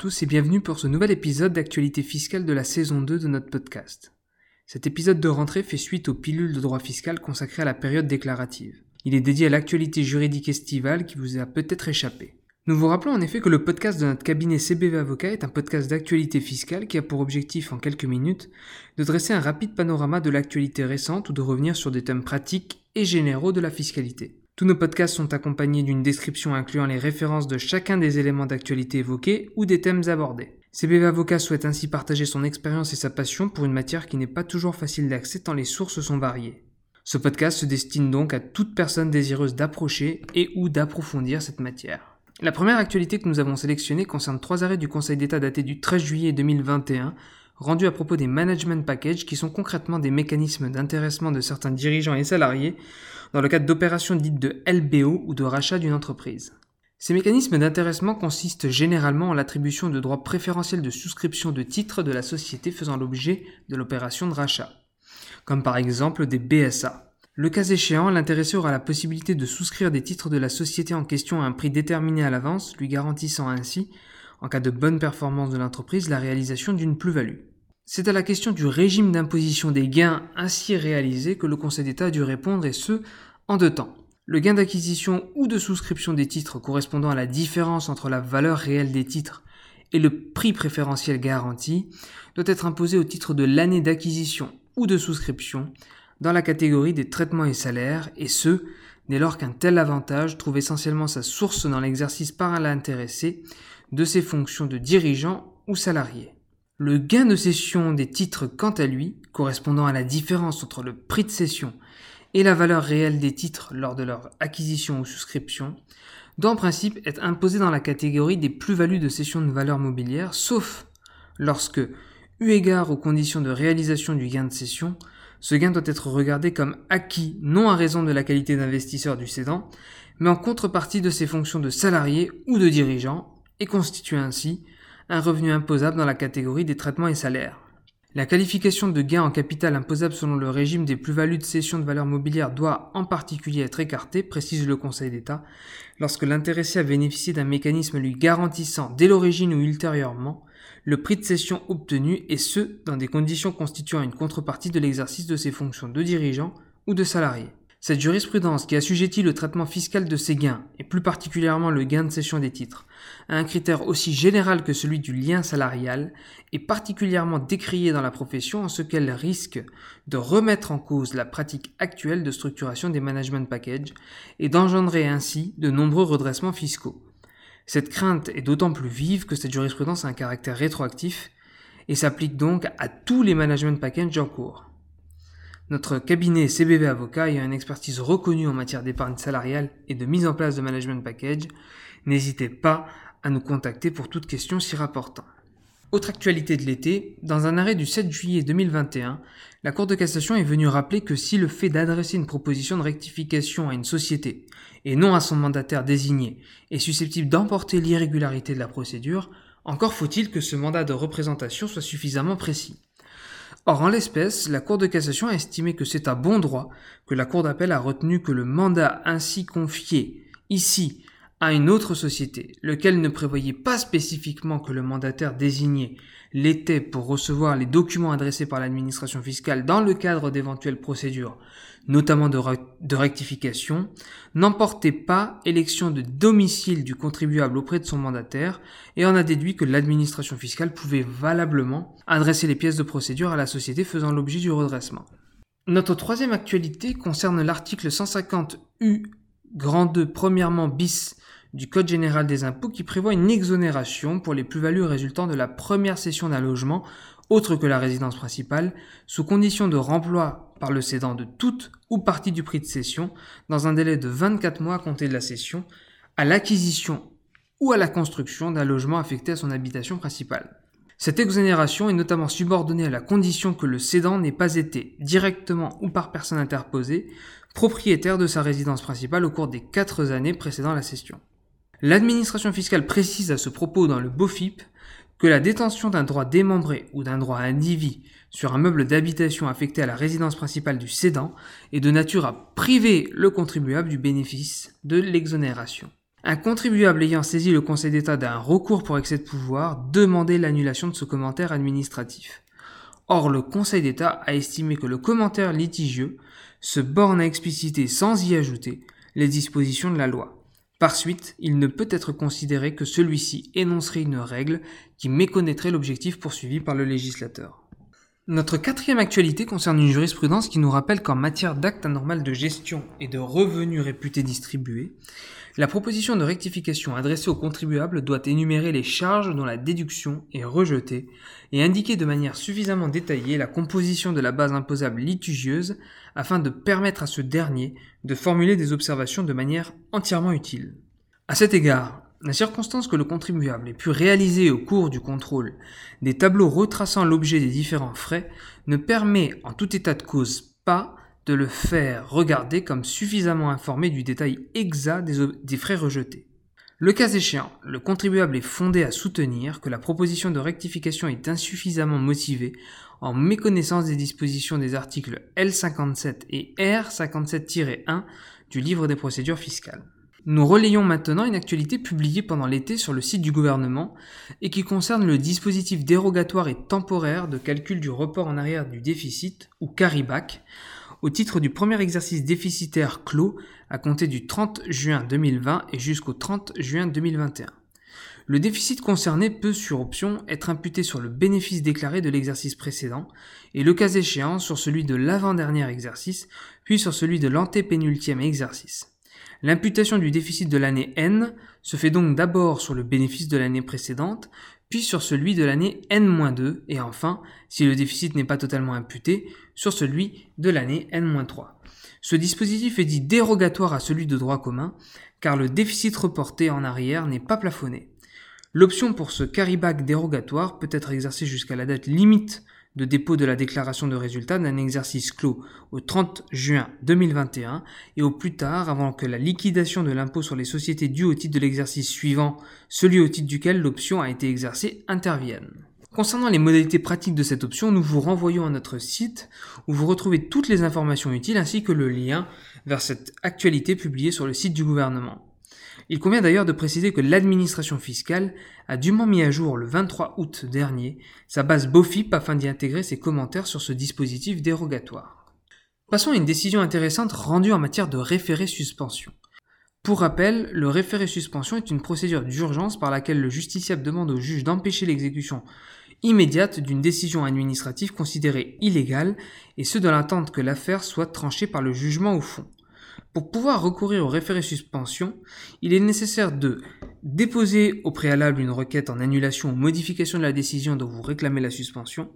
tous et bienvenue pour ce nouvel épisode d'actualité fiscale de la saison 2 de notre podcast. Cet épisode de rentrée fait suite aux pilules de droit fiscal consacrées à la période déclarative. Il est dédié à l'actualité juridique estivale qui vous a peut-être échappé. Nous vous rappelons en effet que le podcast de notre cabinet CBV Avocat est un podcast d'actualité fiscale qui a pour objectif en quelques minutes de dresser un rapide panorama de l'actualité récente ou de revenir sur des thèmes pratiques et généraux de la fiscalité. Tous nos podcasts sont accompagnés d'une description incluant les références de chacun des éléments d'actualité évoqués ou des thèmes abordés. CBV Avocat souhaite ainsi partager son expérience et sa passion pour une matière qui n'est pas toujours facile d'accès tant les sources sont variées. Ce podcast se destine donc à toute personne désireuse d'approcher et ou d'approfondir cette matière. La première actualité que nous avons sélectionnée concerne trois arrêts du Conseil d'État datés du 13 juillet 2021 rendus à propos des management packages qui sont concrètement des mécanismes d'intéressement de certains dirigeants et salariés dans le cadre d'opérations dites de LBO ou de rachat d'une entreprise. Ces mécanismes d'intéressement consistent généralement en l'attribution de droits préférentiels de souscription de titres de la société faisant l'objet de l'opération de rachat, comme par exemple des BSA. Le cas échéant, l'intéressé aura la possibilité de souscrire des titres de la société en question à un prix déterminé à l'avance, lui garantissant ainsi, en cas de bonne performance de l'entreprise, la réalisation d'une plus-value. C'est à la question du régime d'imposition des gains ainsi réalisés que le Conseil d'État a dû répondre et ce, en deux temps. Le gain d'acquisition ou de souscription des titres correspondant à la différence entre la valeur réelle des titres et le prix préférentiel garanti doit être imposé au titre de l'année d'acquisition ou de souscription dans la catégorie des traitements et salaires, et ce, dès lors qu'un tel avantage trouve essentiellement sa source dans l'exercice par l'intéressé de ses fonctions de dirigeant ou salarié. Le gain de cession des titres, quant à lui, correspondant à la différence entre le prix de cession et la valeur réelle des titres lors de leur acquisition ou souscription, doit en principe être imposé dans la catégorie des plus-values de cession de valeur mobilière, sauf lorsque, eu égard aux conditions de réalisation du gain de cession, ce gain doit être regardé comme acquis non à raison de la qualité d'investisseur du cédant, mais en contrepartie de ses fonctions de salarié ou de dirigeant, et constitue ainsi un revenu imposable dans la catégorie des traitements et salaires. La qualification de gain en capital imposable selon le régime des plus-values de cession de valeur mobilière doit en particulier être écartée, précise le Conseil d'État, lorsque l'intéressé a bénéficié d'un mécanisme lui garantissant dès l'origine ou ultérieurement le prix de cession obtenu et ce, dans des conditions constituant une contrepartie de l'exercice de ses fonctions de dirigeant ou de salarié. Cette jurisprudence qui assujettit le traitement fiscal de ces gains, et plus particulièrement le gain de cession des titres, à un critère aussi général que celui du lien salarial, est particulièrement décriée dans la profession en ce qu'elle risque de remettre en cause la pratique actuelle de structuration des management packages et d'engendrer ainsi de nombreux redressements fiscaux. Cette crainte est d'autant plus vive que cette jurisprudence a un caractère rétroactif et s'applique donc à tous les management packages en cours. Notre cabinet CBV Avocat ayant une expertise reconnue en matière d'épargne salariale et de mise en place de management package, n'hésitez pas à nous contacter pour toute question s'y rapportant. Autre actualité de l'été, dans un arrêt du 7 juillet 2021, la Cour de cassation est venue rappeler que si le fait d'adresser une proposition de rectification à une société, et non à son mandataire désigné, est susceptible d'emporter l'irrégularité de la procédure, encore faut-il que ce mandat de représentation soit suffisamment précis. Or, en l'espèce, la Cour de cassation a estimé que c'est à bon droit que la Cour d'appel a retenu que le mandat ainsi confié, ici, à une autre société, lequel ne prévoyait pas spécifiquement que le mandataire désigné l'était pour recevoir les documents adressés par l'administration fiscale dans le cadre d'éventuelles procédures, notamment de, rectification, n'emportait pas élection de domicile du contribuable auprès de son mandataire et en a déduit que l'administration fiscale pouvait valablement adresser les pièces de procédure à la société faisant l'objet du redressement. Notre troisième actualité concerne l'article 150 U grand 2 premièrement bis du Code général des impôts qui prévoit une exonération pour les plus-values résultant de la première cession d'un logement autre que la résidence principale, sous condition de remploi par le cédant de toute ou partie du prix de cession dans un délai de 24 mois à compter de la cession, à l'acquisition ou à la construction d'un logement affecté à son habitation principale. Cette exonération est notamment subordonnée à la condition que le cédant n'ait pas été, directement ou par personne interposée, propriétaire de sa résidence principale au cours des quatre années précédant la cession. L'administration fiscale précise à ce propos dans le BOFIP que la détention d'un droit démembré ou d'un droit indivis sur un meuble d'habitation affecté à la résidence principale du cédant est de nature à priver le contribuable du bénéfice de l'exonération. Un contribuable ayant saisi le Conseil d'État d'un recours pour excès de pouvoir demandait l'annulation de ce commentaire administratif. Or, le Conseil d'État a estimé que le commentaire litigieux se borne à expliciter sans y ajouter les dispositions de la loi. Par suite, il ne peut être considéré que celui-ci énoncerait une règle qui méconnaîtrait l'objectif poursuivi par le législateur. Notre quatrième actualité concerne une jurisprudence qui nous rappelle qu'en matière d'acte anormal de gestion et de revenus réputés distribués, la proposition de rectification adressée au contribuable doit énumérer les charges dont la déduction est rejetée et indiquer de manière suffisamment détaillée la composition de la base imposable litigieuse afin de permettre à ce dernier de formuler des observations de manière entièrement utile. À cet égard, la circonstance que le contribuable ait pu réaliser au cours du contrôle des tableaux retraçant l'objet des différents frais ne permet en tout état de cause pas de le faire regarder comme suffisamment informé du détail exact des, frais rejetés. Le cas échéant, le contribuable est fondé à soutenir que la proposition de rectification est insuffisamment motivée en méconnaissance des dispositions des articles L57 et R57-1 du livre des procédures fiscales. Nous relayons maintenant une actualité publiée pendant l'été sur le site du gouvernement et qui concerne le dispositif dérogatoire et temporaire de calcul du report en arrière du déficit, ou CARIBAC, au titre du premier exercice déficitaire clos à compter du 30 juin 2020 et jusqu'au 30 juin 2021. Le déficit concerné peut, sur option, être imputé sur le bénéfice déclaré de l'exercice précédent, et le cas échéant sur celui de l'avant-dernier exercice, puis sur celui de l'antépénultième exercice. L'imputation du déficit de l'année N se fait donc d'abord sur le bénéfice de l'année précédente, puis sur celui de l'année N-2, et enfin, si le déficit n'est pas totalement imputé, sur celui de l'année N-3. Ce dispositif est dit dérogatoire à celui de droit commun, car le déficit reporté en arrière n'est pas plafonné. L'option pour ce carryback dérogatoire peut être exercée jusqu'à la date limite de dépôt de la déclaration de résultat d'un exercice clos au 30 juin 2021 et au plus tard avant que la liquidation de l'impôt sur les sociétés dues au titre de l'exercice suivant, celui au titre duquel l'option a été exercée, intervienne. Concernant les modalités pratiques de cette option, nous vous renvoyons à notre site où vous retrouvez toutes les informations utiles ainsi que le lien vers cette actualité publiée sur le site du gouvernement. Il convient d'ailleurs de préciser que l'administration fiscale a dûment mis à jour le 23 août dernier sa base BOFIP afin d'y intégrer ses commentaires sur ce dispositif dérogatoire. Passons à une décision intéressante rendue en matière de référé suspension. Pour rappel, le référé suspension est une procédure d'urgence par laquelle le justiciable demande au juge d'empêcher l'exécution immédiate d'une décision administrative considérée illégale, et ce dans l'attente que l'affaire soit tranchée par le jugement au fond. Pour pouvoir recourir au référé suspension, il est nécessaire de déposer au préalable une requête en annulation ou modification de la décision dont vous réclamez la suspension,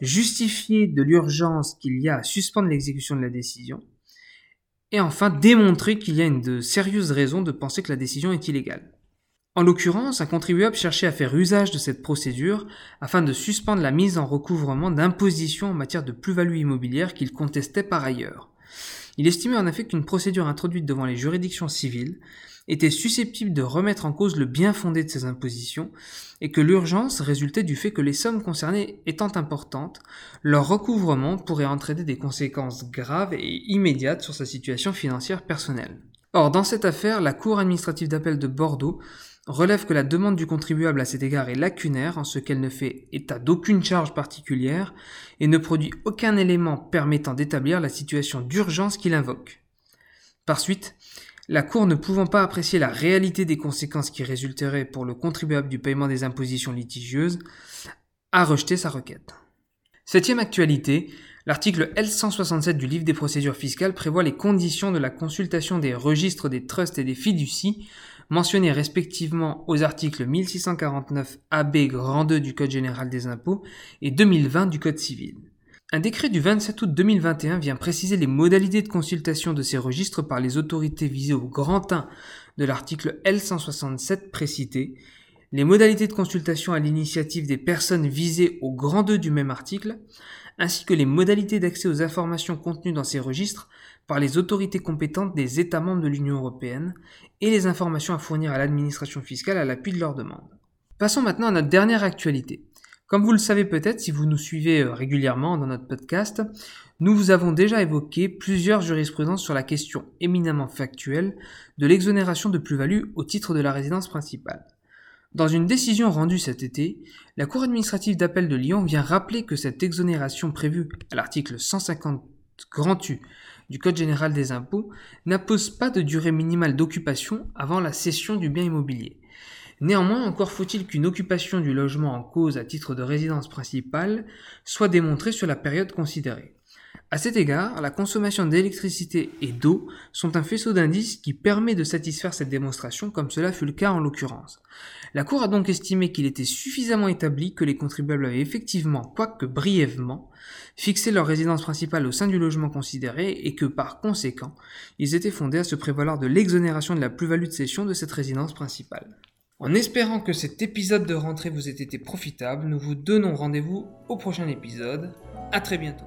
justifier de l'urgence qu'il y a à suspendre l'exécution de la décision, et enfin démontrer qu'il y a une de sérieuses raisons de penser que la décision est illégale. En l'occurrence, un contribuable cherchait à faire usage de cette procédure afin de suspendre la mise en recouvrement d'impositions en matière de plus-value immobilière qu'il contestait par ailleurs. Il estimait en effet qu'une procédure introduite devant les juridictions civiles était susceptible de remettre en cause le bien fondé de ces impositions et que l'urgence résultait du fait que les sommes concernées étant importantes, leur recouvrement pourrait entraîner des conséquences graves et immédiates sur sa situation financière personnelle. Or, dans cette affaire, la Cour administrative d'appel de Bordeaux relève que la demande du contribuable à cet égard est lacunaire en ce qu'elle ne fait état d'aucune charge particulière et ne produit aucun élément permettant d'établir la situation d'urgence qu'il invoque. Par suite, la Cour ne pouvant pas apprécier la réalité des conséquences qui résulteraient pour le contribuable du paiement des impositions litigieuses, a rejeté sa requête. Septième actualité, l'article L167 du livre des procédures fiscales prévoit les conditions de la consultation des registres des trusts et des fiducies mentionnés respectivement aux articles 1649 AB grand 2 du Code général des impôts et 2020 du Code civil. Un décret du 27 août 2021 vient préciser les modalités de consultation de ces registres par les autorités visées au grand 1 de l'article L167 précité, les modalités de consultation à l'initiative des personnes visées au grand 2 du même article, ainsi que les modalités d'accès aux informations contenues dans ces registres par les autorités compétentes des États membres de l'Union européenne et les informations à fournir à l'administration fiscale à l'appui de leur demande. Passons maintenant à notre dernière actualité. Comme vous le savez peut-être si vous nous suivez euh, régulièrement dans notre podcast, nous vous avons déjà évoqué plusieurs jurisprudences sur la question éminemment factuelle de l'exonération de plus-value au titre de la résidence principale. Dans une décision rendue cet été, la Cour administrative d'appel de Lyon vient rappeler que cette exonération prévue à l'article 150 grand U du Code général des impôts n'impose pas de durée minimale d'occupation avant la cession du bien immobilier. Néanmoins, encore faut-il qu'une occupation du logement en cause à titre de résidence principale soit démontrée sur la période considérée. À cet égard, la consommation d'électricité et d'eau sont un faisceau d'indices qui permet de satisfaire cette démonstration comme cela fut le cas en l'occurrence. La Cour a donc estimé qu'il était suffisamment établi que les contribuables avaient effectivement, quoique brièvement, fixé leur résidence principale au sein du logement considéré et que par conséquent, ils étaient fondés à se prévaloir de l'exonération de la plus-value de cession de cette résidence principale. En espérant que cet épisode de rentrée vous ait été profitable, nous vous donnons rendez-vous au prochain épisode. À très bientôt.